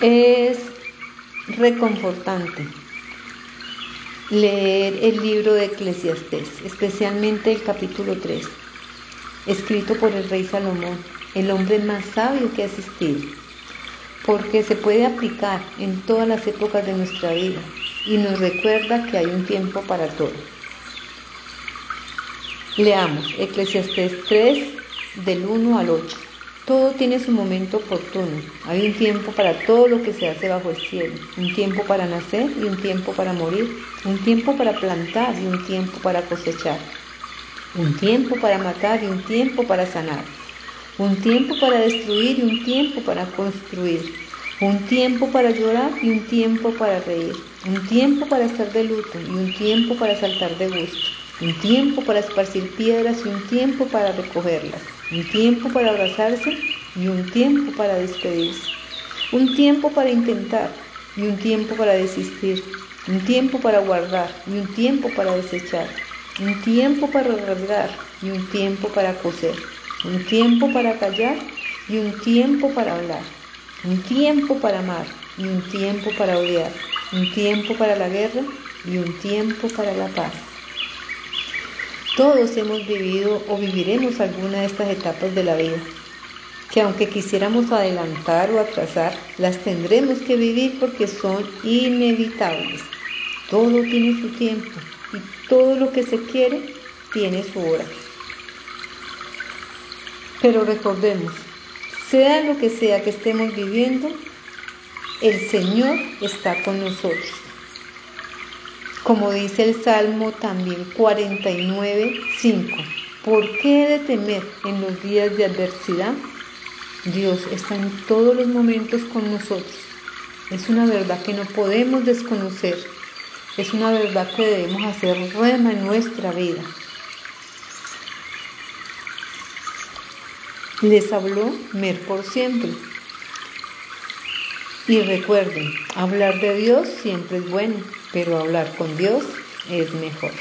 Es reconfortante leer el libro de Eclesiastés, especialmente el capítulo 3, escrito por el rey Salomón, el hombre más sabio que ha existido, porque se puede aplicar en todas las épocas de nuestra vida y nos recuerda que hay un tiempo para todo. Leamos Eclesiastés 3 del 1 al 8. Todo tiene su momento oportuno. Hay un tiempo para todo lo que se hace bajo el cielo. Un tiempo para nacer y un tiempo para morir. Un tiempo para plantar y un tiempo para cosechar. Un tiempo para matar y un tiempo para sanar. Un tiempo para destruir y un tiempo para construir. Un tiempo para llorar y un tiempo para reír. Un tiempo para estar de luto y un tiempo para saltar de gusto. Un tiempo para esparcir piedras y un tiempo para recogerlas un tiempo para abrazarse y un tiempo para despedirse, un tiempo para intentar y un tiempo para desistir, un tiempo para guardar y un tiempo para desechar, un tiempo para rasgar y un tiempo para coser, un tiempo para callar y un tiempo para hablar, un tiempo para amar y un tiempo para odiar, un tiempo para la guerra y un tiempo para la paz. Todos hemos vivido o viviremos alguna de estas etapas de la vida, que aunque quisiéramos adelantar o atrasar, las tendremos que vivir porque son inevitables. Todo tiene su tiempo y todo lo que se quiere tiene su hora. Pero recordemos, sea lo que sea que estemos viviendo, el Señor está con nosotros. Como dice el Salmo también 49, 5. ¿Por qué he de temer en los días de adversidad? Dios está en todos los momentos con nosotros. Es una verdad que no podemos desconocer. Es una verdad que debemos hacer rema en nuestra vida. Les habló Mer por siempre. Y recuerden, hablar de Dios siempre es bueno, pero hablar con Dios es mejor.